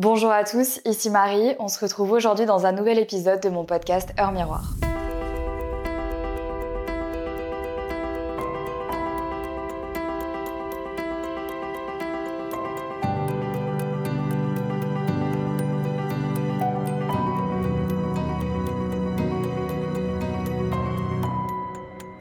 Bonjour à tous, ici Marie. On se retrouve aujourd'hui dans un nouvel épisode de mon podcast Heure Miroir.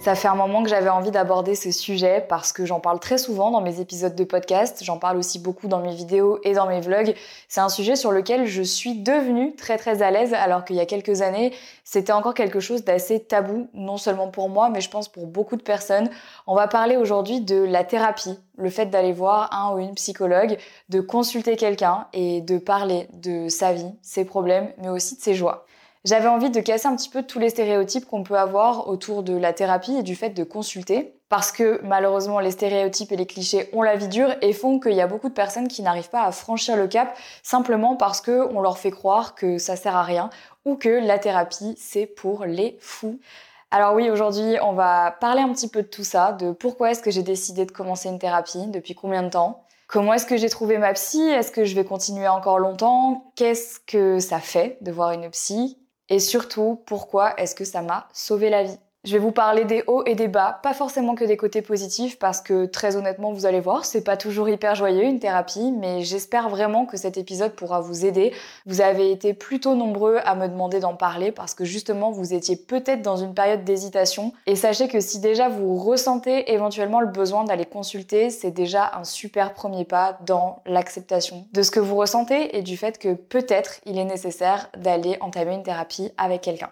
Ça fait un moment que j'avais envie d'aborder ce sujet parce que j'en parle très souvent dans mes épisodes de podcast, j'en parle aussi beaucoup dans mes vidéos et dans mes vlogs. C'est un sujet sur lequel je suis devenue très très à l'aise alors qu'il y a quelques années, c'était encore quelque chose d'assez tabou, non seulement pour moi, mais je pense pour beaucoup de personnes. On va parler aujourd'hui de la thérapie, le fait d'aller voir un ou une psychologue, de consulter quelqu'un et de parler de sa vie, ses problèmes, mais aussi de ses joies. J'avais envie de casser un petit peu tous les stéréotypes qu'on peut avoir autour de la thérapie et du fait de consulter. Parce que malheureusement, les stéréotypes et les clichés ont la vie dure et font qu'il y a beaucoup de personnes qui n'arrivent pas à franchir le cap simplement parce qu'on leur fait croire que ça sert à rien ou que la thérapie, c'est pour les fous. Alors oui, aujourd'hui, on va parler un petit peu de tout ça, de pourquoi est-ce que j'ai décidé de commencer une thérapie, depuis combien de temps, Comment est-ce que j'ai trouvé ma psy Est-ce que je vais continuer encore longtemps Qu'est-ce que ça fait de voir une psy et surtout, pourquoi est-ce que ça m'a sauvé la vie? Je vais vous parler des hauts et des bas, pas forcément que des côtés positifs parce que très honnêtement, vous allez voir, c'est pas toujours hyper joyeux une thérapie, mais j'espère vraiment que cet épisode pourra vous aider. Vous avez été plutôt nombreux à me demander d'en parler parce que justement, vous étiez peut-être dans une période d'hésitation et sachez que si déjà vous ressentez éventuellement le besoin d'aller consulter, c'est déjà un super premier pas dans l'acceptation de ce que vous ressentez et du fait que peut-être il est nécessaire d'aller entamer une thérapie avec quelqu'un.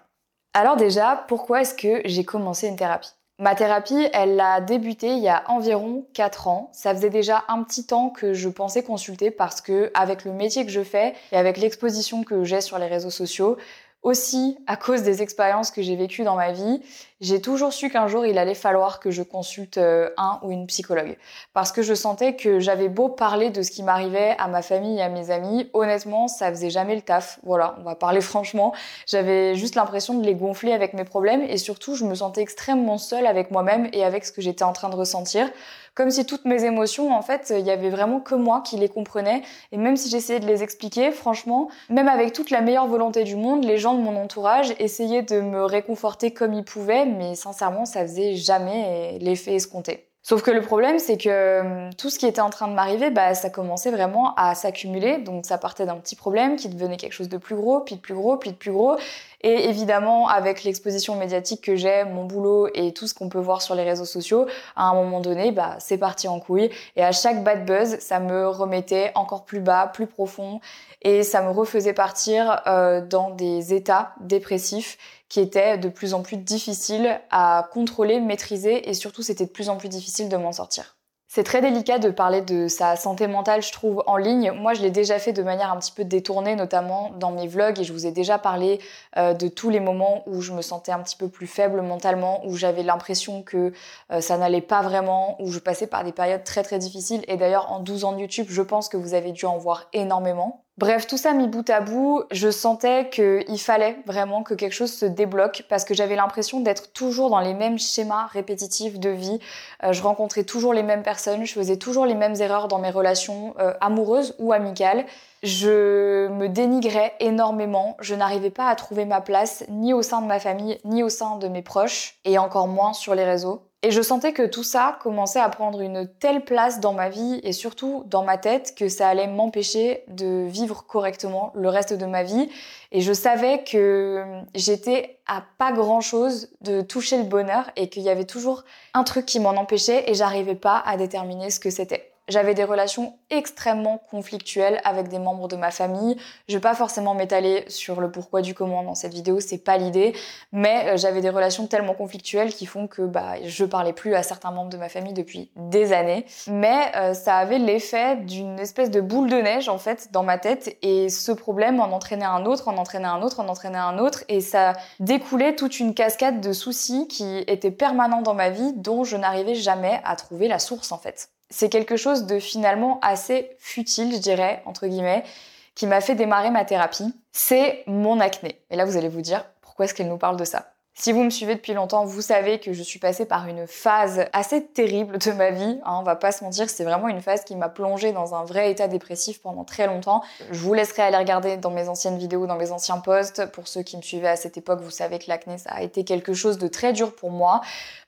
Alors déjà, pourquoi est-ce que j'ai commencé une thérapie? Ma thérapie, elle a débuté il y a environ 4 ans. Ça faisait déjà un petit temps que je pensais consulter parce que avec le métier que je fais et avec l'exposition que j'ai sur les réseaux sociaux, aussi à cause des expériences que j'ai vécues dans ma vie, j'ai toujours su qu'un jour il allait falloir que je consulte euh, un ou une psychologue. Parce que je sentais que j'avais beau parler de ce qui m'arrivait à ma famille et à mes amis, honnêtement, ça faisait jamais le taf. Voilà, on va parler franchement. J'avais juste l'impression de les gonfler avec mes problèmes et surtout je me sentais extrêmement seule avec moi-même et avec ce que j'étais en train de ressentir comme si toutes mes émotions, en fait, il y avait vraiment que moi qui les comprenais. Et même si j'essayais de les expliquer, franchement, même avec toute la meilleure volonté du monde, les gens de mon entourage essayaient de me réconforter comme ils pouvaient, mais sincèrement, ça faisait jamais l'effet escompté. Sauf que le problème, c'est que hum, tout ce qui était en train de m'arriver, bah, ça commençait vraiment à s'accumuler. Donc ça partait d'un petit problème qui devenait quelque chose de plus gros, puis de plus gros, puis de plus gros. Et évidemment, avec l'exposition médiatique que j'ai, mon boulot et tout ce qu'on peut voir sur les réseaux sociaux, à un moment donné, bah, c'est parti en couille. Et à chaque bad buzz, ça me remettait encore plus bas, plus profond. Et ça me refaisait partir euh, dans des états dépressifs qui était de plus en plus difficile à contrôler, maîtriser et surtout c'était de plus en plus difficile de m'en sortir. C'est très délicat de parler de sa santé mentale, je trouve, en ligne. Moi, je l'ai déjà fait de manière un petit peu détournée, notamment dans mes vlogs, et je vous ai déjà parlé euh, de tous les moments où je me sentais un petit peu plus faible mentalement, où j'avais l'impression que euh, ça n'allait pas vraiment, où je passais par des périodes très très difficiles. Et d'ailleurs, en 12 ans de YouTube, je pense que vous avez dû en voir énormément. Bref, tout ça mis bout à bout, je sentais qu'il fallait vraiment que quelque chose se débloque parce que j'avais l'impression d'être toujours dans les mêmes schémas répétitifs de vie. Euh, je rencontrais toujours les mêmes personnes, je faisais toujours les mêmes erreurs dans mes relations euh, amoureuses ou amicales. Je me dénigrais énormément, je n'arrivais pas à trouver ma place ni au sein de ma famille, ni au sein de mes proches, et encore moins sur les réseaux. Et je sentais que tout ça commençait à prendre une telle place dans ma vie et surtout dans ma tête que ça allait m'empêcher de vivre correctement le reste de ma vie. Et je savais que j'étais à pas grand chose de toucher le bonheur et qu'il y avait toujours un truc qui m'en empêchait et j'arrivais pas à déterminer ce que c'était. J'avais des relations extrêmement conflictuelles avec des membres de ma famille. Je vais pas forcément m'étaler sur le pourquoi du comment dans cette vidéo, c'est pas l'idée, mais euh, j'avais des relations tellement conflictuelles qui font que bah je parlais plus à certains membres de ma famille depuis des années, mais euh, ça avait l'effet d'une espèce de boule de neige en fait dans ma tête. Et ce problème en entraînait un autre, en entraînait un autre, en entraînait un autre. Et ça découlait toute une cascade de soucis qui étaient permanents dans ma vie dont je n'arrivais jamais à trouver la source en fait c'est quelque chose de finalement assez futile, je dirais, entre guillemets, qui m'a fait démarrer ma thérapie. C'est mon acné. Et là, vous allez vous dire, pourquoi est-ce qu'elle nous parle de ça? Si vous me suivez depuis longtemps, vous savez que je suis passée par une phase assez terrible de ma vie. Hein, on va pas se mentir, c'est vraiment une phase qui m'a plongée dans un vrai état dépressif pendant très longtemps. Je vous laisserai aller regarder dans mes anciennes vidéos, dans mes anciens posts. Pour ceux qui me suivaient à cette époque, vous savez que l'acné, ça a été quelque chose de très dur pour moi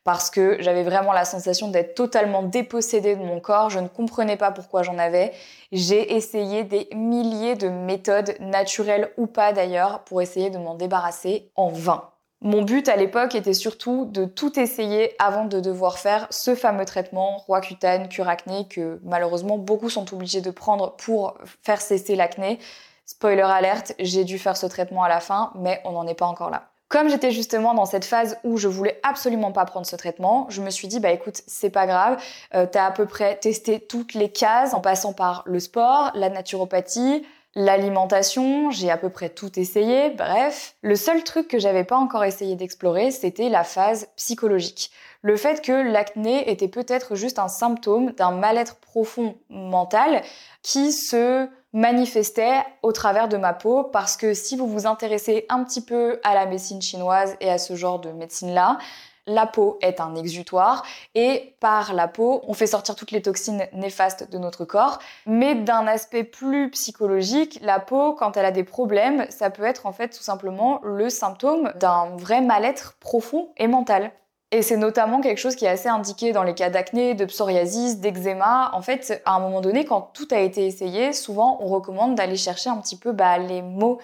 parce que j'avais vraiment la sensation d'être totalement dépossédée de mon corps. Je ne comprenais pas pourquoi j'en avais. J'ai essayé des milliers de méthodes, naturelles ou pas d'ailleurs, pour essayer de m'en débarrasser en vain. Mon but à l'époque était surtout de tout essayer avant de devoir faire ce fameux traitement Roaccutane, cure acné que malheureusement beaucoup sont obligés de prendre pour faire cesser l'acné. Spoiler alerte, j'ai dû faire ce traitement à la fin, mais on n'en est pas encore là. Comme j'étais justement dans cette phase où je voulais absolument pas prendre ce traitement, je me suis dit bah écoute, c'est pas grave, euh, t'as à peu près testé toutes les cases en passant par le sport, la naturopathie, L'alimentation, j'ai à peu près tout essayé, bref. Le seul truc que j'avais pas encore essayé d'explorer, c'était la phase psychologique. Le fait que l'acné était peut-être juste un symptôme d'un mal-être profond mental qui se manifestait au travers de ma peau parce que si vous vous intéressez un petit peu à la médecine chinoise et à ce genre de médecine-là, la peau est un exutoire et par la peau, on fait sortir toutes les toxines néfastes de notre corps. Mais d'un aspect plus psychologique, la peau, quand elle a des problèmes, ça peut être en fait tout simplement le symptôme d'un vrai mal-être profond et mental. Et c'est notamment quelque chose qui est assez indiqué dans les cas d'acné, de psoriasis, d'eczéma. En fait, à un moment donné, quand tout a été essayé, souvent on recommande d'aller chercher un petit peu bah, les mots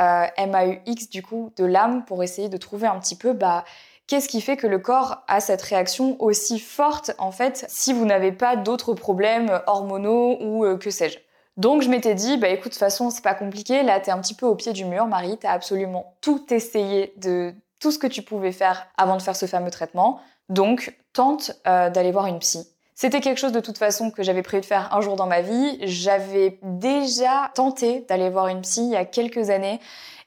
euh, MAUX du coup de l'âme pour essayer de trouver un petit peu bah, Qu'est-ce qui fait que le corps a cette réaction aussi forte, en fait, si vous n'avez pas d'autres problèmes hormonaux ou euh, que sais-je? Donc je m'étais dit, bah écoute, de toute façon, c'est pas compliqué, là t'es un petit peu au pied du mur, Marie, t'as absolument tout essayé de tout ce que tu pouvais faire avant de faire ce fameux traitement, donc tente euh, d'aller voir une psy. C'était quelque chose de toute façon que j'avais prévu de faire un jour dans ma vie. J'avais déjà tenté d'aller voir une psy il y a quelques années.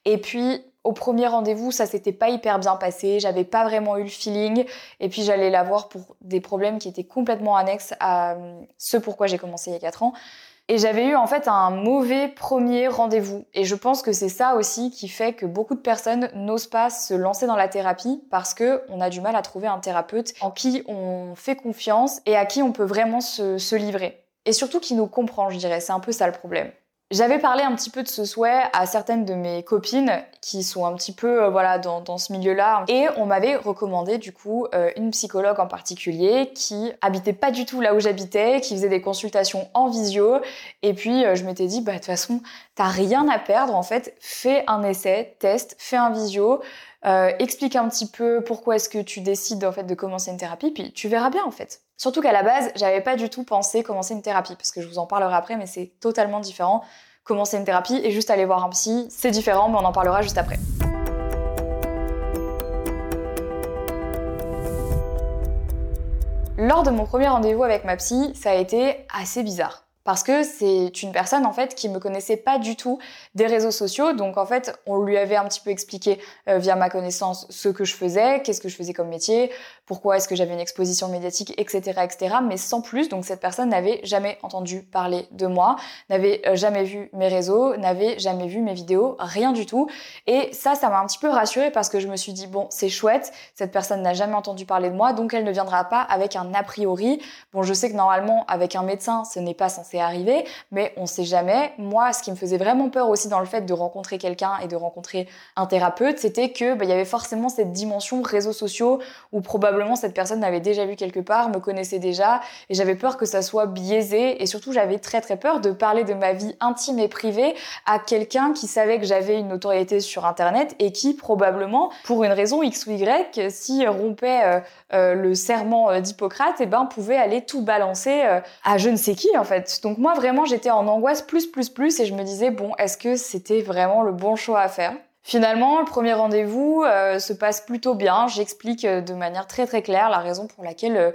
Et puis, au premier rendez-vous, ça s'était pas hyper bien passé, j'avais pas vraiment eu le feeling, et puis j'allais la voir pour des problèmes qui étaient complètement annexes à euh, ce pourquoi j'ai commencé il y a 4 ans. Et j'avais eu en fait un mauvais premier rendez-vous. Et je pense que c'est ça aussi qui fait que beaucoup de personnes n'osent pas se lancer dans la thérapie parce que on a du mal à trouver un thérapeute en qui on fait confiance et à qui on peut vraiment se, se livrer. Et surtout qui nous comprend, je dirais. C'est un peu ça le problème. J'avais parlé un petit peu de ce souhait à certaines de mes copines qui sont un petit peu euh, voilà dans, ce milieu-là. Et on m'avait recommandé du coup euh, une psychologue en particulier qui habitait pas du tout là où j'habitais, qui faisait des consultations en visio. Et puis euh, je m'étais dit bah de toute façon t'as rien à perdre en fait, fais un essai, teste, fais un visio, explique un petit peu pourquoi est-ce que tu décides en fait de commencer une thérapie puis tu verras bien en fait. Surtout qu'à la base, j'avais pas du tout pensé commencer une thérapie, parce que je vous en parlerai après, mais c'est totalement différent. Commencer une thérapie et juste aller voir un psy, c'est différent, mais on en parlera juste après. Lors de mon premier rendez-vous avec ma psy, ça a été assez bizarre parce que c'est une personne en fait qui me connaissait pas du tout des réseaux sociaux. Donc en fait, on lui avait un petit peu expliqué euh, via ma connaissance ce que je faisais, qu'est-ce que je faisais comme métier, pourquoi est-ce que j'avais une exposition médiatique, etc., etc. Mais sans plus. Donc cette personne n'avait jamais entendu parler de moi, n'avait euh, jamais vu mes réseaux, n'avait jamais vu mes vidéos, rien du tout. Et ça, ça m'a un petit peu rassurée parce que je me suis dit bon, c'est chouette, cette personne n'a jamais entendu parler de moi, donc elle ne viendra pas avec un a priori. Bon, je sais que normalement avec un médecin, ce n'est pas censé arriver, mais on sait jamais. Moi, ce qui me faisait vraiment peur aussi dans le fait de rencontrer quelqu'un et de rencontrer un thérapeute, c'était que bah, il y avait forcément cette dimension réseaux sociaux où probablement cette personne m'avait déjà vu quelque part, me connaissait déjà, et j'avais peur que ça soit biaisé, et surtout j'avais très très peur de parler de ma vie intime et privée à quelqu'un qui savait que j'avais une notoriété sur Internet et qui probablement, pour une raison X ou Y, si rompait euh, euh, le serment euh, d'Hippocrate, et eh ben pouvait aller tout balancer à je ne sais qui en fait. Donc moi vraiment j'étais en angoisse plus plus plus et je me disais bon est-ce que c'était vraiment le bon choix à faire? Finalement, le premier rendez-vous euh, se passe plutôt bien. J'explique euh, de manière très très claire la raison pour laquelle euh,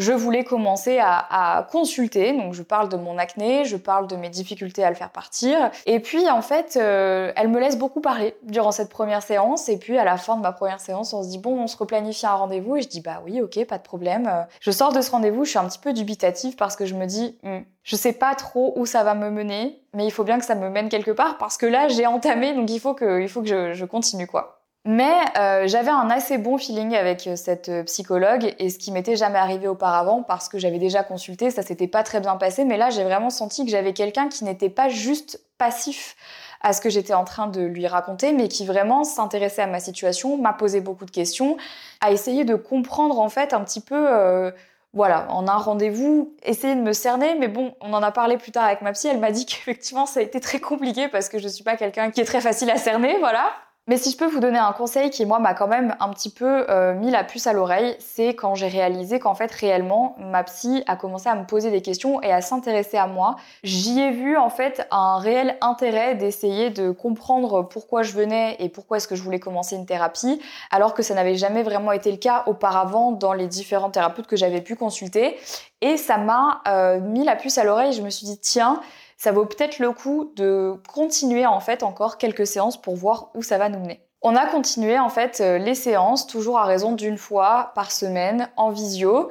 je voulais commencer à, consulter. Donc je parle de mon acné, je parle de mes difficultés à le faire partir. Et puis en fait, euh, elle me laisse beaucoup parler durant cette première séance. Et puis à la fin de ma première séance, on se dit bon, on se replanifie un rendez-vous. Et je dis bah oui, ok, pas de problème. Euh, je sors de ce rendez-vous, je suis un petit peu dubitative parce que je me dis hmm, je sais pas trop où ça va me mener, mais il faut bien que ça me mène quelque part parce que là j'ai entamé, donc il faut que, il faut que je, je continue quoi. Mais euh, j'avais un assez bon feeling avec euh, cette euh, psychologue et ce qui m'était jamais arrivé auparavant parce que j'avais déjà consulté, ça s'était pas très bien passé. Mais là, j'ai vraiment senti que j'avais quelqu'un qui n'était pas juste passif à ce que j'étais en train de lui raconter, mais qui vraiment s'intéressait à ma situation, m'a posé beaucoup de questions, a essayé de comprendre en fait un petit peu, voilà, en un rendez-vous, essayer de me cerner. Mais bon, on en a parlé plus tard avec ma psy, elle m'a dit qu'effectivement ça a été très compliqué parce que je suis pas quelqu'un qui est très facile à cerner, voilà. Mais si je peux vous donner un conseil qui, moi, m'a quand même un petit peu euh, mis la puce à l'oreille, c'est quand j'ai réalisé qu'en fait, réellement, ma psy a commencé à me poser des questions et à s'intéresser à moi. J'y ai vu, en fait, un réel intérêt d'essayer de comprendre pourquoi je venais et pourquoi est-ce que je voulais commencer une thérapie, alors que ça n'avait jamais vraiment été le cas auparavant dans les différents thérapeutes que j'avais pu consulter. Et ça m'a euh, mis la puce à l'oreille. Je me suis dit, tiens, ça vaut peut-être le coup de continuer en fait encore quelques séances pour voir où ça va nous mener. On a continué en fait euh, les séances toujours à raison d'une fois par semaine en visio.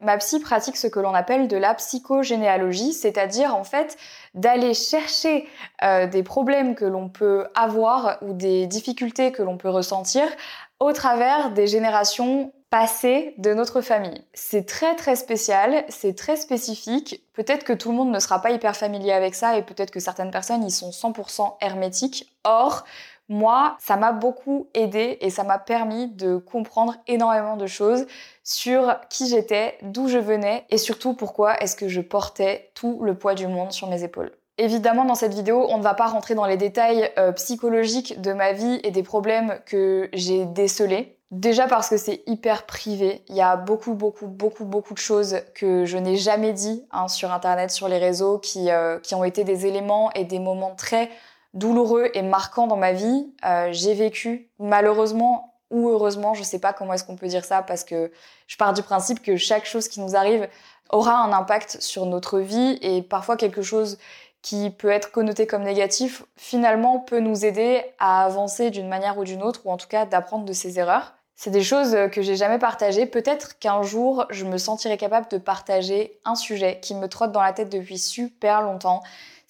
Ma psy pratique ce que l'on appelle de la psychogénéalogie, c'est-à-dire en fait d'aller chercher euh, des problèmes que l'on peut avoir ou des difficultés que l'on peut ressentir au travers des générations passées de notre famille. C'est très très spécial, c'est très spécifique. Peut-être que tout le monde ne sera pas hyper familier avec ça et peut-être que certaines personnes y sont 100% hermétiques. Or, moi, ça m'a beaucoup aidé et ça m'a permis de comprendre énormément de choses sur qui j'étais, d'où je venais et surtout pourquoi est-ce que je portais tout le poids du monde sur mes épaules. Évidemment, dans cette vidéo, on ne va pas rentrer dans les détails euh, psychologiques de ma vie et des problèmes que j'ai décelés. Déjà parce que c'est hyper privé. Il y a beaucoup, beaucoup, beaucoup, beaucoup de choses que je n'ai jamais dit hein, sur Internet, sur les réseaux, qui, euh, qui ont été des éléments et des moments très douloureux et marquants dans ma vie. Euh, j'ai vécu, malheureusement ou heureusement, je sais pas comment est-ce qu'on peut dire ça, parce que je pars du principe que chaque chose qui nous arrive aura un impact sur notre vie et parfois quelque chose qui peut être connoté comme négatif, finalement peut nous aider à avancer d'une manière ou d'une autre, ou en tout cas d'apprendre de ses erreurs. C'est des choses que j'ai jamais partagées. Peut-être qu'un jour, je me sentirai capable de partager un sujet qui me trotte dans la tête depuis super longtemps.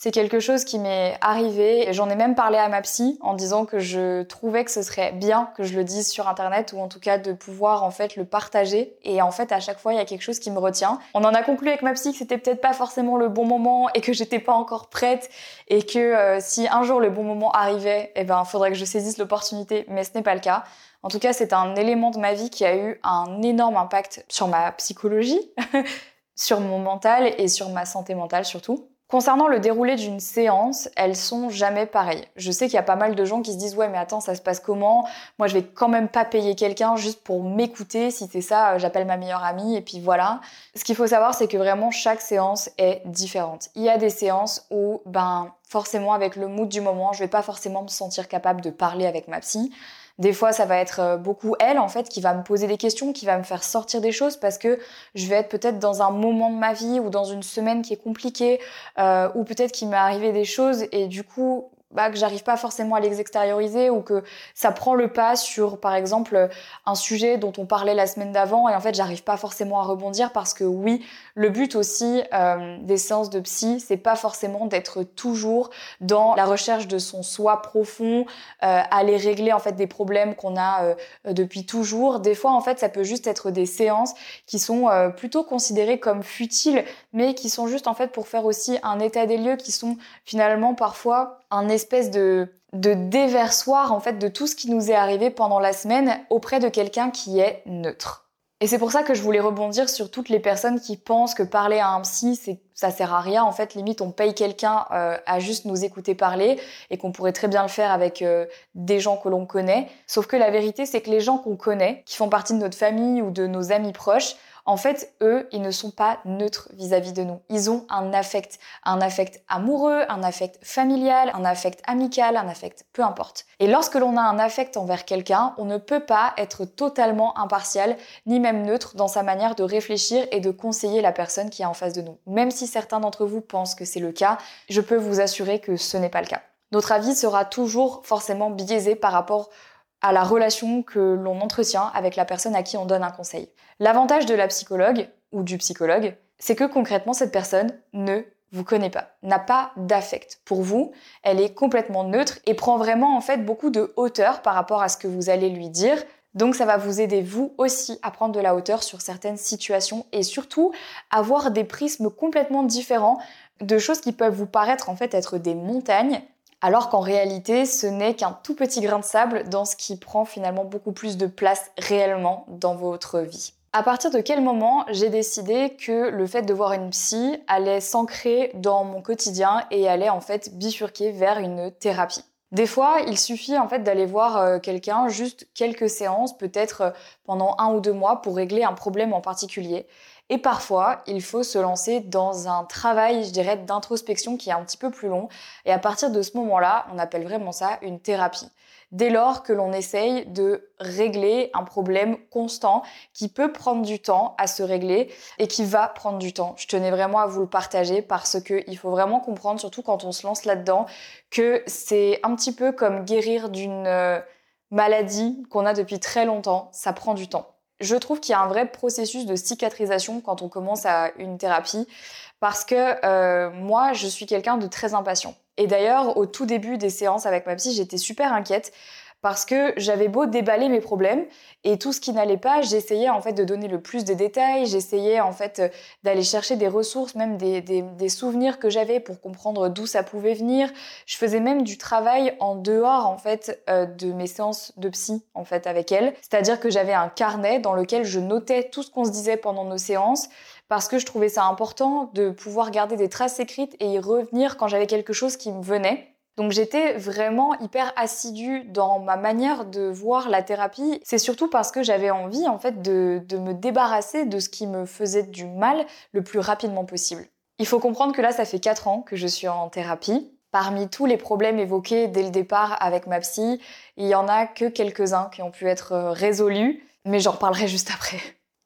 C'est quelque chose qui m'est arrivé et j'en ai même parlé à ma psy en disant que je trouvais que ce serait bien que je le dise sur internet ou en tout cas de pouvoir en fait le partager et en fait à chaque fois il y a quelque chose qui me retient. On en a conclu avec ma psy que c'était peut-être pas forcément le bon moment et que j'étais pas encore prête et que euh, si un jour le bon moment arrivait, eh ben faudrait que je saisisse l'opportunité mais ce n'est pas le cas. En tout cas, c'est un élément de ma vie qui a eu un énorme impact sur ma psychologie, sur mon mental et sur ma santé mentale surtout. Concernant le déroulé d'une séance, elles sont jamais pareilles. Je sais qu'il y a pas mal de gens qui se disent ouais mais attends ça se passe comment? Moi je vais quand même pas payer quelqu'un juste pour m'écouter. Si c'est ça, euh, j'appelle ma meilleure amie et puis voilà. Ce qu'il faut savoir c'est que vraiment chaque séance est différente. Il y a des séances où ben forcément avec le mood du moment, je vais pas forcément me sentir capable de parler avec ma psy. Des fois, ça va être euh, beaucoup elle, en fait, qui va me poser des questions, qui va me faire sortir des choses parce que je vais être peut-être dans un moment de ma vie ou dans une semaine qui est compliquée, euh, ou peut-être qu'il m'est arrivé des choses et du coup, bah, que j'arrive pas forcément à les extérioriser ou que ça prend le pas sur par exemple un sujet dont on parlait la semaine d'avant et en fait j'arrive pas forcément à rebondir parce que oui le but aussi euh, des séances de psy c'est pas forcément d'être toujours dans la recherche de son soi profond euh, aller régler en fait des problèmes qu'on a euh, depuis toujours. Des fois en fait ça peut juste être des séances qui sont plutôt considérées comme futiles mais qui sont juste en fait pour faire aussi un état des lieux qui sont finalement parfois un espèce de, de déversoir en fait de tout ce qui nous est arrivé pendant la semaine auprès de quelqu'un qui est neutre. Et c'est pour ça que je voulais rebondir sur toutes les personnes qui pensent que parler à un psy, c'est ça sert à rien. En fait, limite, on paye quelqu'un euh, à juste nous écouter parler et qu'on pourrait très bien le faire avec euh, des gens que l'on connaît. Sauf que la vérité, c'est que les gens qu'on connaît, qui font partie de notre famille ou de nos amis proches, en fait, eux, ils ne sont pas neutres vis-à-vis de nous. Ils ont un affect, un affect amoureux, un affect familial, un affect amical, un affect, peu importe. Et lorsque l'on a un affect envers quelqu'un, on ne peut pas être totalement impartial, ni même neutre dans sa manière de réfléchir et de conseiller la personne qui est en face de nous. Même si certains d'entre vous pensent que c'est le cas, je peux vous assurer que ce n'est pas le cas. Notre avis sera toujours forcément biaisé par rapport à la relation que l'on entretient avec la personne à qui on donne un conseil. L'avantage de la psychologue ou du psychologue, c'est que concrètement cette personne ne vous connaît pas, n'a pas d'affect pour vous, elle est complètement neutre et prend vraiment en fait beaucoup de hauteur par rapport à ce que vous allez lui dire. Donc ça va vous aider vous aussi à prendre de la hauteur sur certaines situations et surtout avoir des prismes complètement différents de choses qui peuvent vous paraître en fait être des montagnes alors qu'en réalité ce n'est qu'un tout petit grain de sable dans ce qui prend finalement beaucoup plus de place réellement dans votre vie. À partir de quel moment j'ai décidé que le fait de voir une psy allait s'ancrer dans mon quotidien et allait en fait bifurquer vers une thérapie? Des fois, il suffit en fait d'aller voir euh, quelqu'un juste quelques séances, peut-être euh, pendant un ou deux mois pour régler un problème en particulier. Et parfois, il faut se lancer dans un travail, je dirais, d'introspection qui est un petit peu plus long. Et à partir de ce moment-là, on appelle vraiment ça une thérapie dès lors que l'on essaye de régler un problème constant qui peut prendre du temps à se régler et qui va prendre du temps. Je tenais vraiment à vous le partager parce qu'il faut vraiment comprendre, surtout quand on se lance là-dedans, que c'est un petit peu comme guérir d'une euh, maladie qu'on a depuis très longtemps. Ça prend du temps. Je trouve qu'il y a un vrai processus de cicatrisation quand on commence à une thérapie parce que euh, moi, je suis quelqu'un de très impatient. Et d'ailleurs, au tout début des séances avec ma psy, j'étais super inquiète parce que j'avais beau déballer mes problèmes et tout ce qui n'allait pas, j'essayais en fait de donner le plus de détails, j'essayais en fait euh, d'aller chercher des ressources, même des, des, souvenirs que j'avais pour comprendre d'où ça pouvait venir. Je faisais même du travail en dehors en fait euh, de mes séances de psy en fait avec elle, c'est-à-dire que j'avais un carnet dans lequel je notais tout ce qu'on se disait pendant nos séances parce que je trouvais ça important de pouvoir garder des traces écrites et y revenir quand j'avais quelque chose qui me venait. Donc j'étais vraiment hyper assidue dans ma manière de voir la thérapie. C'est surtout parce que j'avais envie en fait de, de, me débarrasser de ce qui me faisait du mal le plus rapidement possible. Il faut comprendre que là ça fait 4 ans que je suis en thérapie. Parmi tous les problèmes évoqués dès le départ avec ma psy, il y en a que quelques-uns qui ont pu être résolus, mais j'en reparlerai juste après.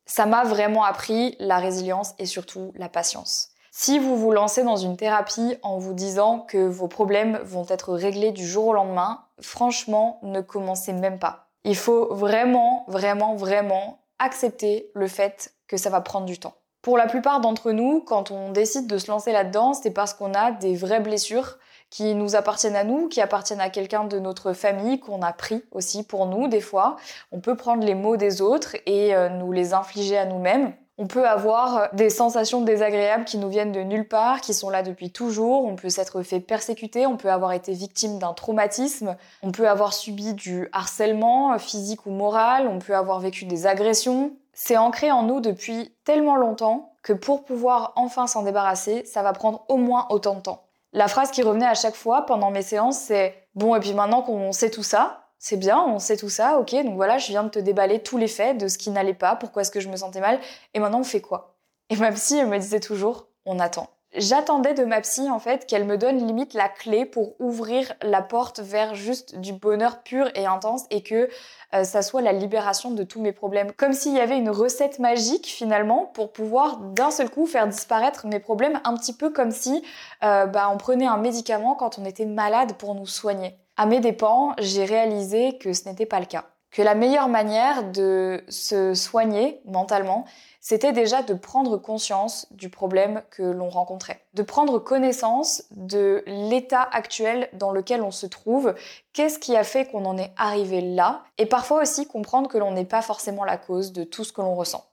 Ça m'a vraiment appris la résilience et surtout la patience. Si vous vous lancez dans une thérapie en vous disant que vos problèmes vont être réglés du jour au lendemain, franchement, ne commencez même pas. Il faut vraiment, vraiment, vraiment accepter le fait que ça va prendre du temps. Pour la plupart d'entre nous, quand on décide de se lancer là-dedans, c'est parce qu'on a des vraies blessures qui nous appartiennent à nous, qui appartiennent à quelqu'un de notre famille, qu'on a pris aussi pour nous des fois. On peut prendre les mots des autres et euh, nous les infliger à nous-mêmes. On peut avoir euh, des sensations désagréables qui nous viennent de nulle part, qui sont là depuis toujours. On peut s'être fait persécuter, on peut avoir été victime d'un traumatisme, on peut avoir subi du harcèlement euh, physique ou moral, on peut avoir vécu des agressions. C'est ancré en nous depuis tellement longtemps que pour pouvoir enfin s'en débarrasser, ça va prendre au moins autant de temps. La phrase qui revenait à chaque fois pendant mes séances, c'est bon, et puis maintenant qu'on sait tout ça, c'est bien, on sait tout ça, ok, donc voilà, je viens de te déballer tous les faits de ce qui n'allait pas, pourquoi est-ce que je me sentais mal, et maintenant on fait quoi? Et ma psy, elle me disait toujours, on attend. J'attendais de ma psy en fait qu'elle me donne limite la clé pour ouvrir la porte vers juste du bonheur pur et intense et que euh, ça soit la libération de tous mes problèmes. Comme s'il y avait une recette magique finalement pour pouvoir d'un seul coup faire disparaître mes problèmes, un petit peu comme si euh, bah, on prenait un médicament quand on était malade pour nous soigner. À mes dépens, j'ai réalisé que ce n'était pas le cas. Que la meilleure manière de se soigner mentalement, c'était déjà de prendre conscience du problème que l'on rencontrait, de prendre connaissance de l'état actuel dans lequel on se trouve, qu'est-ce qui a fait qu'on en est arrivé là, et parfois aussi comprendre que l'on n'est pas forcément la cause de tout ce que l'on ressent.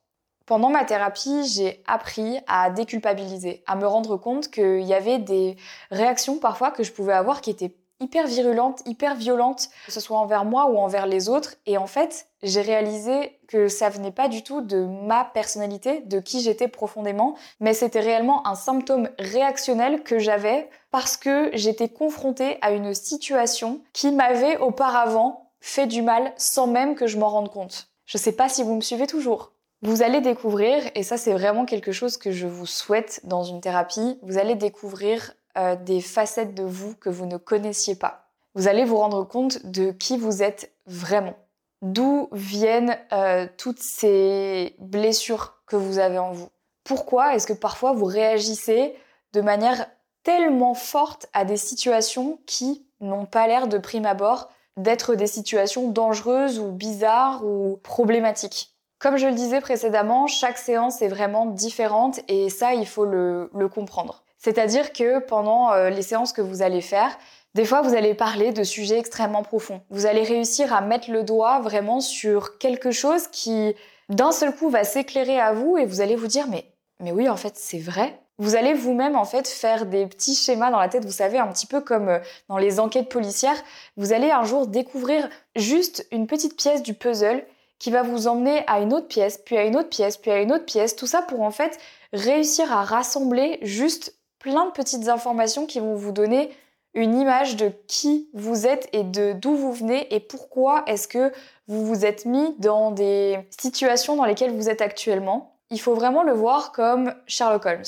Pendant ma thérapie, j'ai appris à déculpabiliser, à me rendre compte qu'il y avait des réactions parfois que je pouvais avoir qui étaient hyper virulente, hyper violente, que ce soit envers moi ou envers les autres. Et en fait, j'ai réalisé que ça venait pas du tout de ma personnalité, de qui j'étais profondément, mais c'était réellement un symptôme réactionnel que j'avais parce que j'étais confrontée à une situation qui m'avait auparavant fait du mal sans même que je m'en rende compte. Je sais pas si vous me suivez toujours. Vous allez découvrir, et ça c'est vraiment quelque chose que je vous souhaite dans une thérapie, vous allez découvrir euh, des facettes de vous que vous ne connaissiez pas. Vous allez vous rendre compte de qui vous êtes vraiment. D'où viennent euh, toutes ces blessures que vous avez en vous. Pourquoi est-ce que parfois vous réagissez de manière tellement forte à des situations qui n'ont pas l'air de prime abord d'être des situations dangereuses ou bizarres ou problématiques? Comme je le disais précédemment, chaque séance est vraiment différente et ça, il faut le comprendre. C'est-à-dire que pendant euh, les séances que vous allez faire, des fois, vous allez parler de sujets extrêmement profonds. Vous allez réussir à mettre le doigt vraiment sur quelque chose qui, d'un seul coup, va s'éclairer à vous et vous allez vous dire, mais, mais oui, en fait, c'est vrai. Vous allez vous-même, en fait, faire des petits schémas dans la tête, vous savez, un petit peu comme euh, dans les enquêtes policières. Vous allez un jour découvrir juste une petite pièce du puzzle qui va vous emmener à une autre pièce, puis à une autre pièce, puis à une autre pièce. Tout ça pour, en fait, réussir à rassembler juste plein de petites informations qui vont vous donner une image de qui vous êtes et de d'où vous venez et pourquoi est-ce que vous vous êtes mis dans des situations dans lesquelles vous êtes actuellement. Il faut vraiment le voir comme Sherlock Holmes.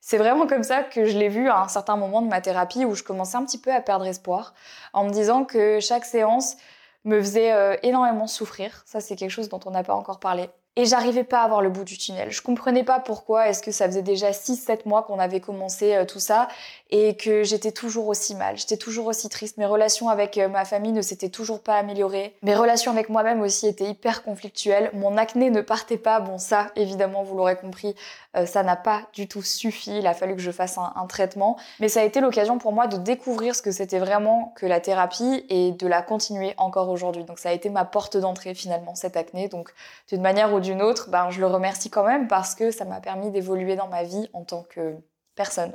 C'est vraiment comme ça que je l'ai vu à un certain moment de ma thérapie où je commençais un petit peu à perdre espoir en me disant que chaque séance me faisait euh, énormément souffrir. Ça, c'est quelque chose dont on n'a pas encore parlé et j'arrivais pas à voir le bout du tunnel. Je comprenais pas pourquoi est-ce que ça faisait déjà 6 7 mois qu'on avait commencé euh, tout ça et que j'étais toujours aussi mal, j'étais toujours aussi triste, mes relations avec euh, ma famille ne s'étaient toujours pas améliorées. Mes relations avec moi-même aussi étaient hyper conflictuelles, mon acné ne partait pas. Bon ça, évidemment, vous l'aurez compris, euh, ça n'a pas du tout suffi, il a fallu que je fasse un, un traitement, mais ça a été l'occasion pour moi de découvrir ce que c'était vraiment que la thérapie et de la continuer encore aujourd'hui. Donc ça a été ma porte d'entrée finalement cette acné. Donc d'une manière ou d'une autre, ben, je le remercie quand même parce que ça m'a permis d'évoluer dans ma vie en tant que personne.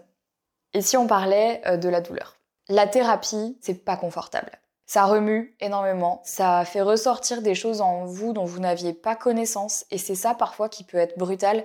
Et si on parlait euh, de la douleur? La thérapie, c'est pas confortable. Ça remue énormément, ça fait ressortir des choses en vous dont vous n'aviez pas connaissance et c'est ça parfois qui peut être brutal,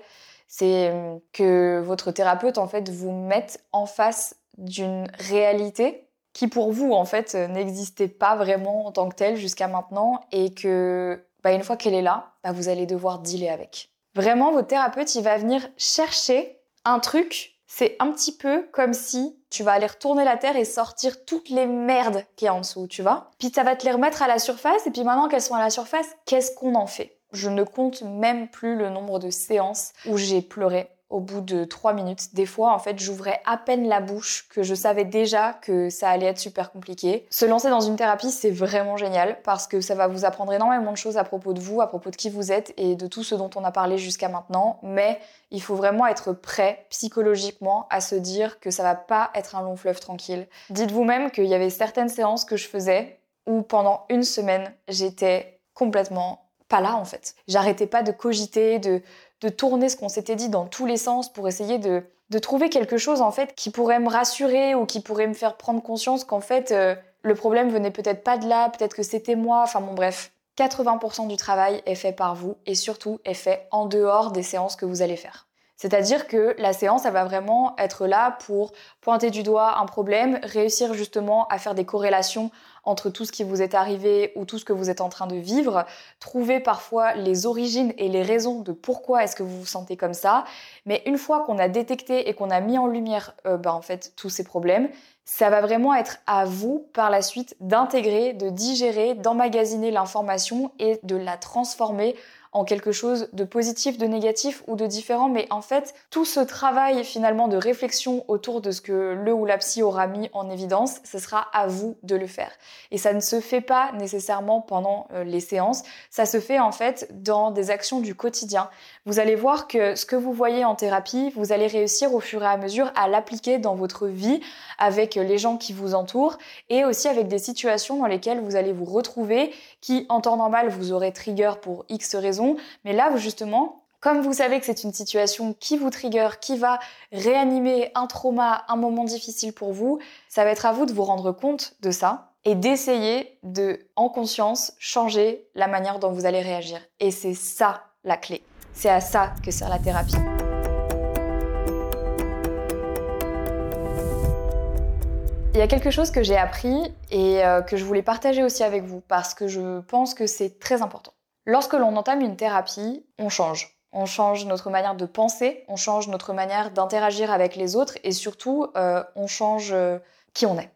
c'est euh, que votre thérapeute en fait vous mette en face d'une réalité qui pour vous en fait n'existait pas vraiment en tant que telle jusqu'à maintenant et que bah, une fois qu'elle est là, bah, vous allez devoir dealer avec. Vraiment, votre thérapeute, il va venir chercher un truc. C'est un petit peu comme si tu vas aller retourner la terre et sortir toutes les merdes qui y a en dessous, tu vois. Puis ça va te les remettre à la surface, et puis maintenant qu'elles sont à la surface, qu'est-ce qu'on en fait? Je ne compte même plus le nombre de séances où j'ai pleuré au bout de trois minutes. Des fois, en fait, j'ouvrais à peine la bouche, que je savais déjà que ça allait être super compliqué. Se lancer dans une thérapie, c'est vraiment génial parce que ça va vous apprendre énormément de choses à propos de vous, à propos de qui vous êtes et de tout ce dont on a parlé jusqu'à maintenant. Mais il faut vraiment être prêt psychologiquement à se dire que ça va pas être un long fleuve tranquille. Dites-vous même qu'il y avait certaines séances que je faisais où pendant une semaine, j'étais complètement pas là en fait. J'arrêtais pas de cogiter, de de tourner ce qu'on s'était dit dans tous les sens pour essayer de, de, trouver quelque chose en fait qui pourrait me rassurer ou qui pourrait me faire prendre conscience qu'en fait euh, le problème venait peut-être pas de là, peut-être que c'était moi, enfin bon bref. 80% du travail est fait par vous et surtout est fait en dehors des séances que vous allez faire. C'est-à-dire que la séance, elle va vraiment être là pour pointer du doigt un problème, réussir justement à faire des corrélations entre tout ce qui vous est arrivé ou tout ce que vous êtes en train de vivre, trouver parfois les origines et les raisons de pourquoi est-ce que vous vous sentez comme ça. Mais une fois qu'on a détecté et qu'on a mis en lumière euh, bah, en fait tous ces problèmes, ça va vraiment être à vous par la suite d'intégrer, de digérer, d'emmagasiner l'information et de la transformer en quelque chose de positif, de négatif ou de différent, mais en fait, tout ce travail finalement de réflexion autour de ce que le ou la psy aura mis en évidence, ce sera à vous de le faire. Et ça ne se fait pas nécessairement pendant euh, les séances, ça se fait en fait dans des actions du quotidien. Vous allez voir que ce que vous voyez en thérapie, vous allez réussir au fur et à mesure à l'appliquer dans votre vie avec les gens qui vous entourent et aussi avec des situations dans lesquelles vous allez vous retrouver qui en temps normal vous aurez trigger pour X raisons mais là, justement, comme vous savez que c'est une situation qui vous trigger, qui va réanimer un trauma, un moment difficile pour vous, ça va être à vous de vous rendre compte de ça et d'essayer de, en conscience, changer la manière dont vous allez réagir. Et c'est ça la clé. C'est à ça que sert la thérapie. Il y a quelque chose que j'ai appris et euh, que je voulais partager aussi avec vous parce que je pense que c'est très important. Lorsque l'on entame une thérapie, on change. On change notre manière de penser, on change notre manière d'interagir avec les autres et surtout, euh, on change euh, qui on est.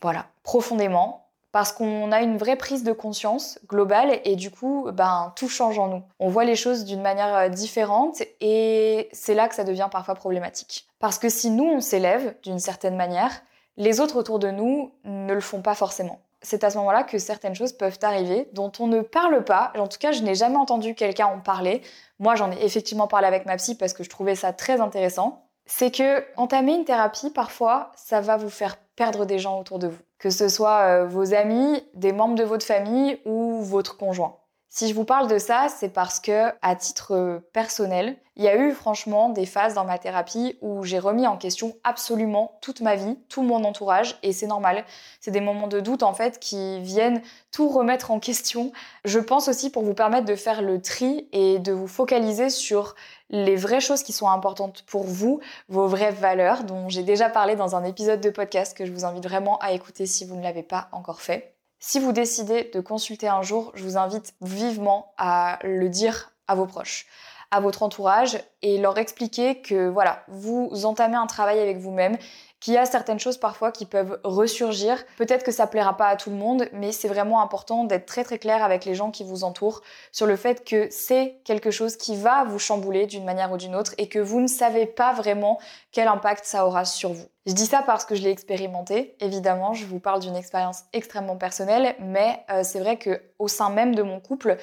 Voilà, profondément, parce qu'on a une vraie prise de conscience globale et du coup, ben, tout change en nous. On voit les choses d'une manière différente et c'est là que ça devient parfois problématique. Parce que si nous, on s'élève d'une certaine manière, les autres autour de nous ne le font pas forcément c'est à ce moment-là que certaines choses peuvent arriver dont on ne parle pas. En tout cas, je n'ai jamais entendu quelqu'un en parler. Moi, j'en ai effectivement parlé avec ma psy parce que je trouvais ça très intéressant. c'est que entamer une thérapie, parfois, ça va vous faire perdre des gens autour de vous. Que ce soit euh, vos amis, des membres de votre famille ou votre conjoint. Si je vous parle de ça, c'est parce que, à titre personnel, il y a eu franchement des phases dans ma thérapie où j'ai remis en question absolument toute ma vie, tout mon entourage, et c'est normal. C'est des moments de doute en fait qui viennent tout remettre en question. Je pense aussi pour vous permettre de faire le tri et de vous focaliser sur les vraies choses qui sont importantes pour vous, vos vraies valeurs, dont j'ai déjà parlé dans un épisode de podcast que je vous invite vraiment à écouter si vous ne l'avez pas encore fait. Si vous décidez de consulter un jour, je vous invite vivement à le dire à vos proches, à votre entourage et leur expliquer que voilà, vous entamez un travail avec vous-même qu'il y a certaines choses parfois qui peuvent ressurgir. Peut-être que ça plaira pas à tout le monde, mais c'est vraiment important d'être très très clair avec les gens qui vous entourent sur le fait que c'est quelque chose qui va vous chambouler d'une manière ou d'une autre et que vous ne savez pas vraiment quel impact ça aura sur vous. Je dis ça parce que je l'ai expérimenté. Évidemment, je vous parle d'une expérience extrêmement personnelle, mais euh, c'est vrai que au sein même de mon couple,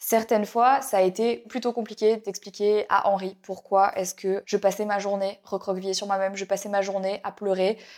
certaines fois, ça a été plutôt compliqué d'expliquer à Henri pourquoi est-ce que je passais ma journée recroquevillée sur moi-même, je passais ma journée à pleurer,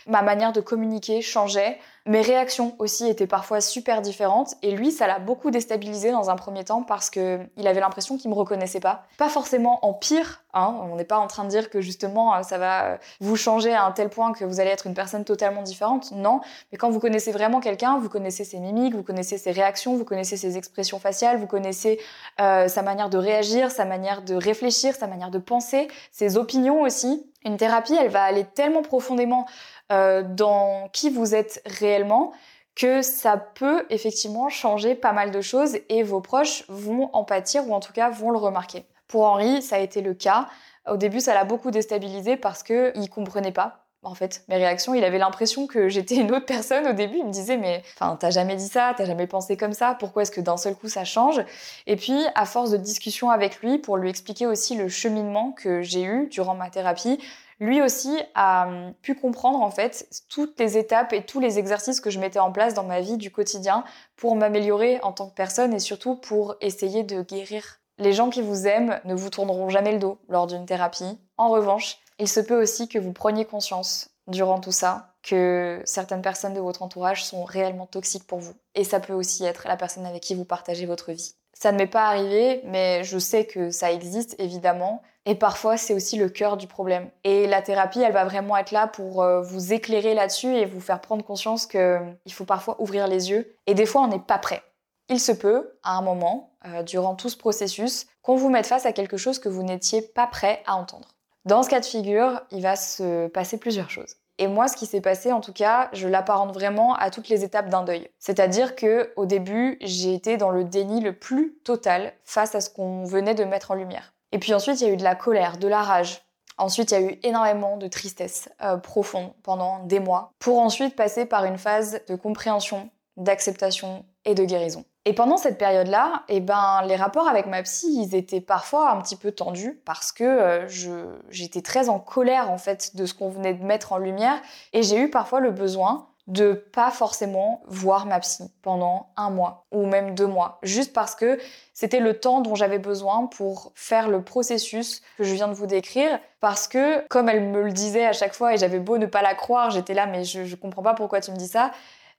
ma manière de communiquer changeait, mes réactions aussi étaient parfois super différentes et lui, ça l'a beaucoup déstabilisé dans un premier temps parce que il avait l'impression qu'il me reconnaissait pas. Pas forcément en pire, hein, on n'est pas en train de dire que justement euh, ça va euh, vous changer à un tel point que vous allez être une personne totalement différente, non. Mais quand vous connaissez vraiment quelqu'un, vous connaissez ses mimiques, vous connaissez ses réactions, vous connaissez ses expressions faciales, vous connaissez euh, sa manière de réagir, sa manière de réfléchir, sa manière de penser, ses opinions aussi. Une thérapie, elle va aller tellement profondément euh, dans qui vous êtes réellement que ça peut effectivement changer pas mal de choses et vos proches vont en pâtir ou en tout cas vont le remarquer. Pour Henri, ça a été le cas. Au début, ça l'a beaucoup déstabilisé parce que il comprenait pas en fait mes réactions. Il avait l'impression que j'étais une autre personne au début. Il me disait mais t'as jamais dit ça, t'as jamais pensé comme ça. Pourquoi est-ce que d'un seul coup ça change? Et puis à force de discussion avec lui pour lui expliquer aussi le cheminement que j'ai eu durant ma thérapie, lui aussi a hum, pu comprendre en fait toutes les étapes et tous les exercices que je mettais en place dans ma vie du quotidien pour m'améliorer en tant que personne et surtout pour essayer de guérir. Les gens qui vous aiment ne vous tourneront jamais le dos lors d'une thérapie. En revanche, il se peut aussi que vous preniez conscience durant tout ça que certaines personnes de votre entourage sont réellement toxiques pour vous. Et ça peut aussi être la personne avec qui vous partagez votre vie. Ça ne m'est pas arrivé, mais je sais que ça existe évidemment. Et parfois, c'est aussi le cœur du problème. Et la thérapie, elle va vraiment être là pour euh, vous éclairer là-dessus et vous faire prendre conscience qu'il euh, faut parfois ouvrir les yeux. Et des fois, on n'est pas prêt. Il se peut, à un moment, euh, durant tout ce processus, qu'on vous mette face à quelque chose que vous n'étiez pas prêt à entendre. Dans ce cas de figure, il va se passer plusieurs choses. Et moi, ce qui s'est passé, en tout cas, je l'apparente vraiment à toutes les étapes d'un deuil. C'est-à-dire que, au début, j'ai été dans le déni le plus total face à ce qu'on venait de mettre en lumière. Et puis ensuite, il y a eu de la colère, de la rage. Ensuite, il y a eu énormément de tristesse euh, profonde pendant des mois, pour ensuite passer par une phase de compréhension, d'acceptation et de guérison. Et pendant cette période-là, eh ben, les rapports avec ma psy, ils étaient parfois un petit peu tendus parce que euh, j'étais très en colère en fait de ce qu'on venait de mettre en lumière et j'ai eu parfois le besoin de pas forcément voir ma psy pendant un mois ou même deux mois, juste parce que c'était le temps dont j'avais besoin pour faire le processus que je viens de vous décrire, parce que comme elle me le disait à chaque fois et j'avais beau ne pas la croire, j'étais là mais je, je comprends pas pourquoi tu me dis ça.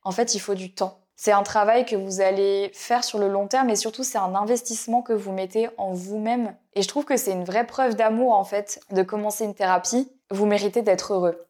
En fait, il faut du temps. C'est un travail que vous allez faire sur le long terme et surtout c'est un investissement que vous mettez en vous-même. Et je trouve que c'est une vraie preuve d'amour en fait de commencer une thérapie. Vous méritez d'être heureux.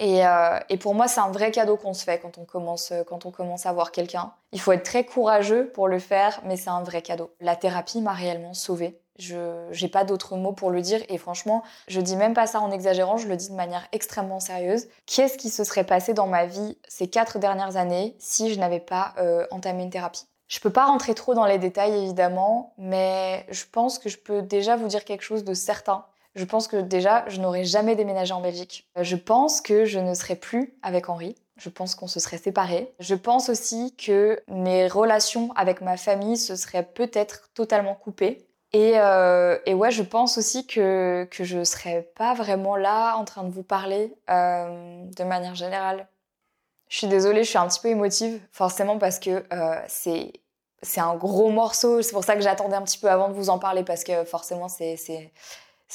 Euh, et, pour moi, c'est un vrai cadeau qu'on se fait quand on commence, euh, quand on commence à voir quelqu'un. Il faut être très courageux pour le faire, mais c'est un vrai cadeau. La thérapie m'a réellement sauvée. Je n'ai pas d'autres mots pour le dire et franchement, je dis même pas ça en exagérant, je le dis de manière extrêmement sérieuse. Qu'est-ce qui se serait passé dans ma vie ces quatre dernières années si je n'avais pas euh, entamé une thérapie? Je peux pas rentrer trop dans les détails évidemment, mais je pense que je peux déjà vous dire quelque chose de certain je pense que déjà, je n'aurais jamais déménagé en Belgique. Euh, je pense que je ne serais plus avec Henri. Je pense qu'on se serait séparés. Je pense aussi que mes relations avec ma famille se seraient peut-être totalement coupées. Et, euh, et, ouais, je pense aussi que, que je serais pas vraiment là en train de vous parler euh, de manière générale. Je suis désolée, je suis un petit peu émotive, forcément parce que c'est c'est un gros morceau. C'est pour ça que j'attendais un petit peu avant de vous en parler parce que forcément C'est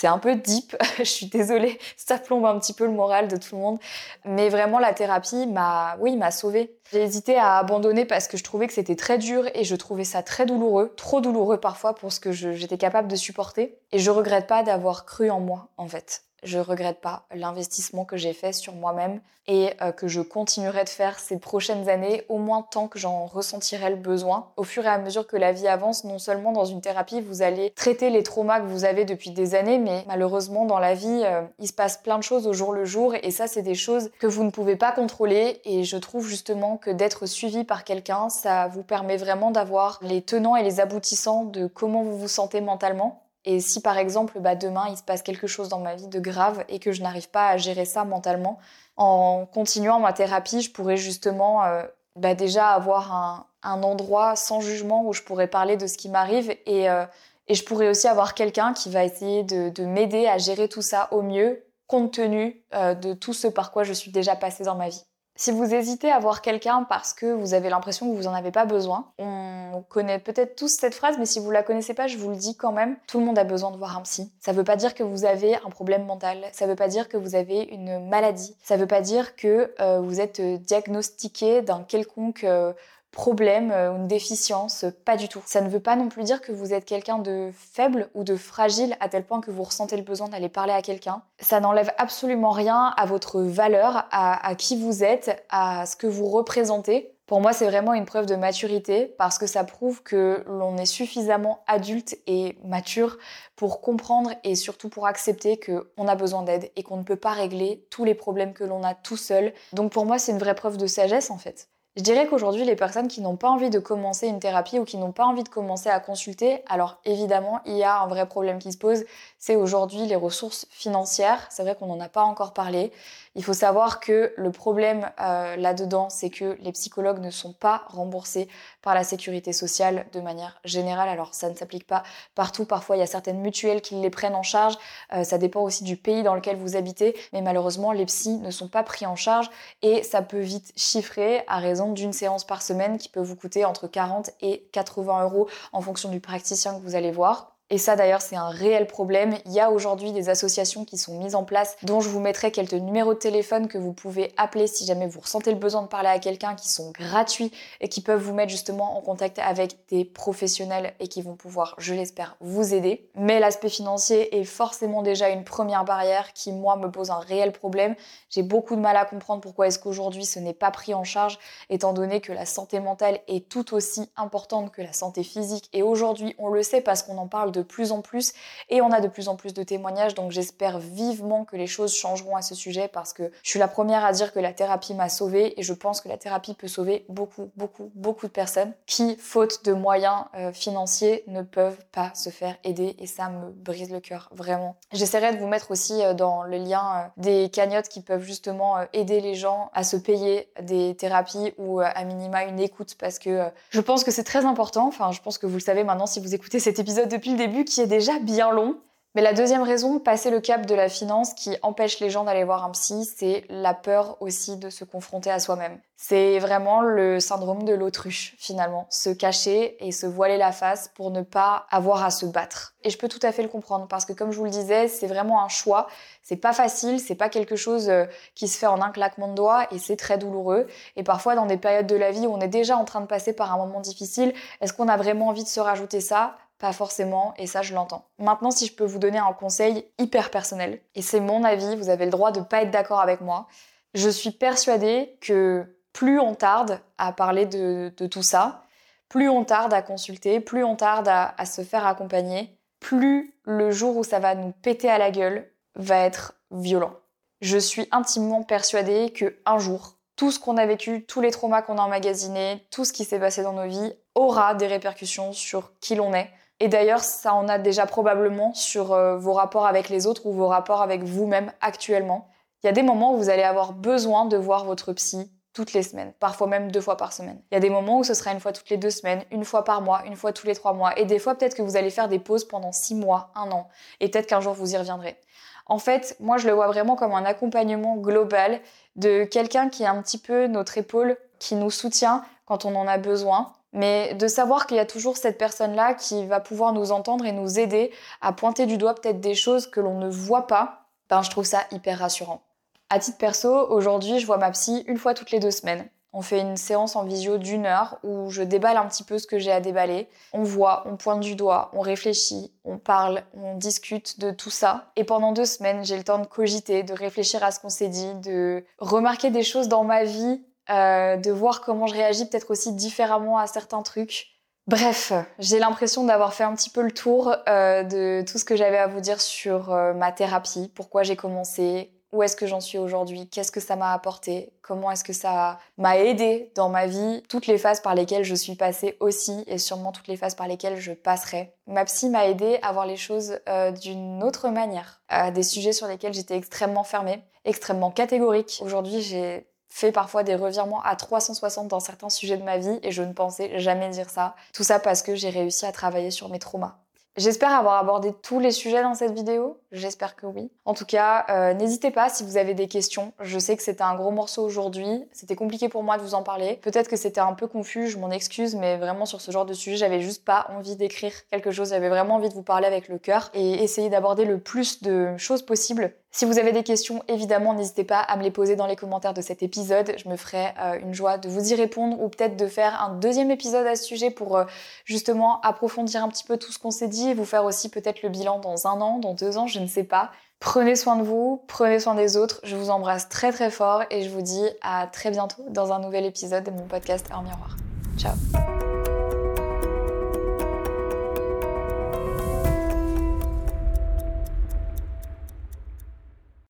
un peu deep, je suis désolée, ça plombe un petit peu le moral de tout le monde. Mais vraiment, la thérapie m'a, oui, m'a sauvée. J'ai hésité à abandonner parce que je trouvais que c'était très dur et je trouvais ça très douloureux, trop douloureux parfois pour ce que j'étais capable de supporter. Et je regrette pas d'avoir cru en moi, en fait je regrette pas l'investissement que j'ai fait sur moi-même et euh, que je continuerai de faire ces prochaines années, au moins tant que j'en ressentirai le besoin. Au fur et à mesure que la vie avance, non seulement dans une thérapie, vous allez traiter les traumas que vous avez depuis des années, mais malheureusement dans la vie, euh, il se passe plein de choses au jour le jour et ça, c'est des choses que vous ne pouvez pas contrôler et je trouve justement que d'être suivi par quelqu'un, ça vous permet vraiment d'avoir les tenants et les aboutissants de comment vous vous sentez mentalement et si par exemple, bah, demain, il se passe quelque chose dans ma vie de grave et que je n'arrive pas à gérer ça mentalement, en continuant ma thérapie, je pourrais justement euh, bah, déjà avoir un, endroit sans jugement où je pourrais parler de ce qui m'arrive et, euh, et, je pourrais aussi avoir quelqu'un qui va essayer de, m'aider à gérer tout ça au mieux, compte tenu euh, de tout ce par quoi je suis déjà passée dans ma vie. Si vous hésitez à voir quelqu'un parce que vous avez l'impression que vous n'en avez pas besoin, on connaît peut-être tous cette phrase, mais si vous la connaissez pas, je vous le dis quand même, tout le monde a besoin de voir un psy. Ça veut pas dire que vous avez un problème mental, ça veut pas dire que vous avez une maladie, ça veut pas dire que euh, vous êtes diagnostiqué d'un quelconque euh, problème euh, ou une déficience, pas du tout. Ça ne veut pas non plus dire que vous êtes quelqu'un de faible ou de fragile à tel point que vous ressentez le besoin d'aller parler à quelqu'un. Ça n'enlève absolument rien à votre valeur, à, qui vous êtes, à ce que vous représentez. Pour moi, c'est vraiment une preuve de maturité parce que ça prouve que l'on est suffisamment adulte et mature pour comprendre et surtout pour accepter qu'on a besoin d'aide et qu'on ne peut pas régler tous les problèmes que l'on a tout seul. Donc pour moi, c'est une vraie preuve de sagesse en fait. Je dirais qu'aujourd'hui, les personnes qui n'ont pas envie de commencer une thérapie ou qui n'ont pas envie de commencer à consulter, alors évidemment, il y a un vrai problème qui se pose, c'est aujourd'hui les ressources financières. C'est vrai qu'on n'en a pas encore parlé. Il faut savoir que le problème euh, là-dedans, c'est que les psychologues ne sont pas remboursés par la sécurité sociale de manière générale. Alors ça ne s'applique pas partout. Parfois, il y a certaines mutuelles qui les prennent en charge. Euh, ça dépend aussi du pays dans lequel vous habitez. Mais malheureusement, les psys ne sont pas pris en charge et ça peut vite chiffrer à raison d'une séance par semaine qui peut vous coûter entre 40 et 80 euros en fonction du praticien que vous allez voir. Et ça d'ailleurs c'est un réel problème. Il y a aujourd'hui des associations qui sont mises en place dont je vous mettrai quelques numéros de téléphone que vous pouvez appeler si jamais vous ressentez le besoin de parler à quelqu'un qui sont gratuits et qui peuvent vous mettre justement en contact avec des professionnels et qui vont pouvoir, je l'espère, vous aider. Mais l'aspect financier est forcément déjà une première barrière qui moi me pose un réel problème. J'ai beaucoup de mal à comprendre pourquoi est-ce qu'aujourd'hui ce n'est pas pris en charge étant donné que la santé mentale est tout aussi importante que la santé physique et aujourd'hui on le sait parce qu'on en parle de plus en plus et on a de plus en plus de témoignages. Donc j'espère vivement que les choses changeront à ce sujet parce que je suis la première à dire que la thérapie m'a sauvée et je pense que la thérapie peut sauver beaucoup, beaucoup, beaucoup de personnes qui, faute de moyens euh, financiers, ne peuvent pas se faire aider et ça me brise le cœur, vraiment. J'essaierai de vous mettre aussi euh, dans le lien euh, des cagnottes qui peuvent justement aider les gens à se payer des thérapies ou à minima une écoute parce que je pense que c'est très important. Enfin, je pense que vous le savez maintenant si vous écoutez cet épisode depuis le début qui est déjà bien long. Mais la deuxième raison, passer le cap de la finance qui empêche les gens d'aller voir un psy, c'est la peur aussi de se confronter à soi-même. C'est vraiment le syndrome de l'autruche finalement, se cacher et se voiler la face pour ne pas avoir à se battre. Et je peux tout à fait le comprendre parce que comme je vous le disais, c'est vraiment un choix, c'est pas facile, c'est pas quelque chose euh, qui se fait en un claquement de doigts et c'est très douloureux. Et parfois dans des périodes de la vie où on est déjà en train de passer par un moment difficile, est-ce qu'on a vraiment envie de se rajouter ça? Pas forcément, et ça je l'entends. Maintenant, si je peux vous donner un conseil hyper personnel, et c'est mon avis, vous avez le droit de pas être d'accord avec moi, je suis persuadée que plus on tarde à parler de, tout ça, plus on tarde à consulter, plus on tarde à, se faire accompagner, plus le jour où ça va nous péter à la gueule va être violent. Je suis intimement persuadée que un jour, tout ce qu'on a vécu, tous les traumas qu'on a emmagasinés, tout ce qui s'est passé dans nos vies aura des répercussions sur qui l'on est, et d'ailleurs, ça en a déjà probablement sur euh, vos rapports avec les autres ou vos rapports avec vous-même actuellement. Il y a des moments où vous allez avoir besoin de voir votre psy toutes les semaines, parfois même deux fois par semaine. Il y a des moments où ce sera une fois toutes les deux semaines, une fois par mois, une fois tous les trois mois. Et des fois, peut-être que vous allez faire des pauses pendant six mois, un an. Et peut-être qu'un jour, vous y reviendrez. En fait, moi, je le vois vraiment comme un accompagnement global de quelqu'un qui est un petit peu notre épaule, qui nous soutient quand on en a besoin, mais de savoir qu'il y a toujours cette personne-là qui va pouvoir nous entendre et nous aider à pointer du doigt peut-être des choses que l'on ne voit pas, ben je trouve ça hyper rassurant. À titre perso, aujourd'hui, je vois ma psy une fois toutes les deux semaines. On fait une séance en visio d'une heure où je déballe un petit peu ce que j'ai à déballer. On voit, on pointe du doigt, on réfléchit, on parle, on discute de tout ça. Et pendant deux semaines, j'ai le temps de cogiter, de réfléchir à ce qu'on s'est dit, de remarquer des choses dans ma vie, euh, de voir comment je réagis peut-être aussi différemment à certains trucs. Bref, j'ai l'impression d'avoir fait un petit peu le tour euh, de tout ce que j'avais à vous dire sur euh, ma thérapie, pourquoi j'ai commencé, où est-ce que j'en suis aujourd'hui, qu'est-ce que ça m'a apporté, comment est-ce que ça m'a aidé dans ma vie, toutes les phases par lesquelles je suis passée aussi et sûrement toutes les phases par lesquelles je passerai. Ma psy m'a aidé à voir les choses euh, d'une autre manière, à des sujets sur lesquels j'étais extrêmement fermée, extrêmement catégorique. Aujourd'hui, j'ai fait parfois des revirements à 360 dans certains sujets de ma vie et je ne pensais jamais dire ça. Tout ça parce que j'ai réussi à travailler sur mes traumas. J'espère avoir abordé tous les sujets dans cette vidéo. J'espère que oui. En tout cas, euh, n'hésitez pas si vous avez des questions. Je sais que c'était un gros morceau aujourd'hui. C'était compliqué pour moi de vous en parler. Peut-être que c'était un peu confus, je m'en excuse, mais vraiment sur ce genre de sujet, j'avais juste pas envie d'écrire quelque chose. J'avais vraiment envie de vous parler avec le cœur et essayer d'aborder le plus de choses possibles si vous avez des questions, évidemment, n'hésitez pas à me les poser dans les commentaires de cet épisode. Je me ferai euh, une joie de vous y répondre ou peut-être de faire un deuxième épisode à ce sujet pour euh, justement approfondir un petit peu tout ce qu'on s'est dit et vous faire aussi peut-être le bilan dans un an, dans deux ans, je ne sais pas. Prenez soin de vous, prenez soin des autres. Je vous embrasse très très fort et je vous dis à très bientôt dans un nouvel épisode de mon podcast Hors Miroir. Ciao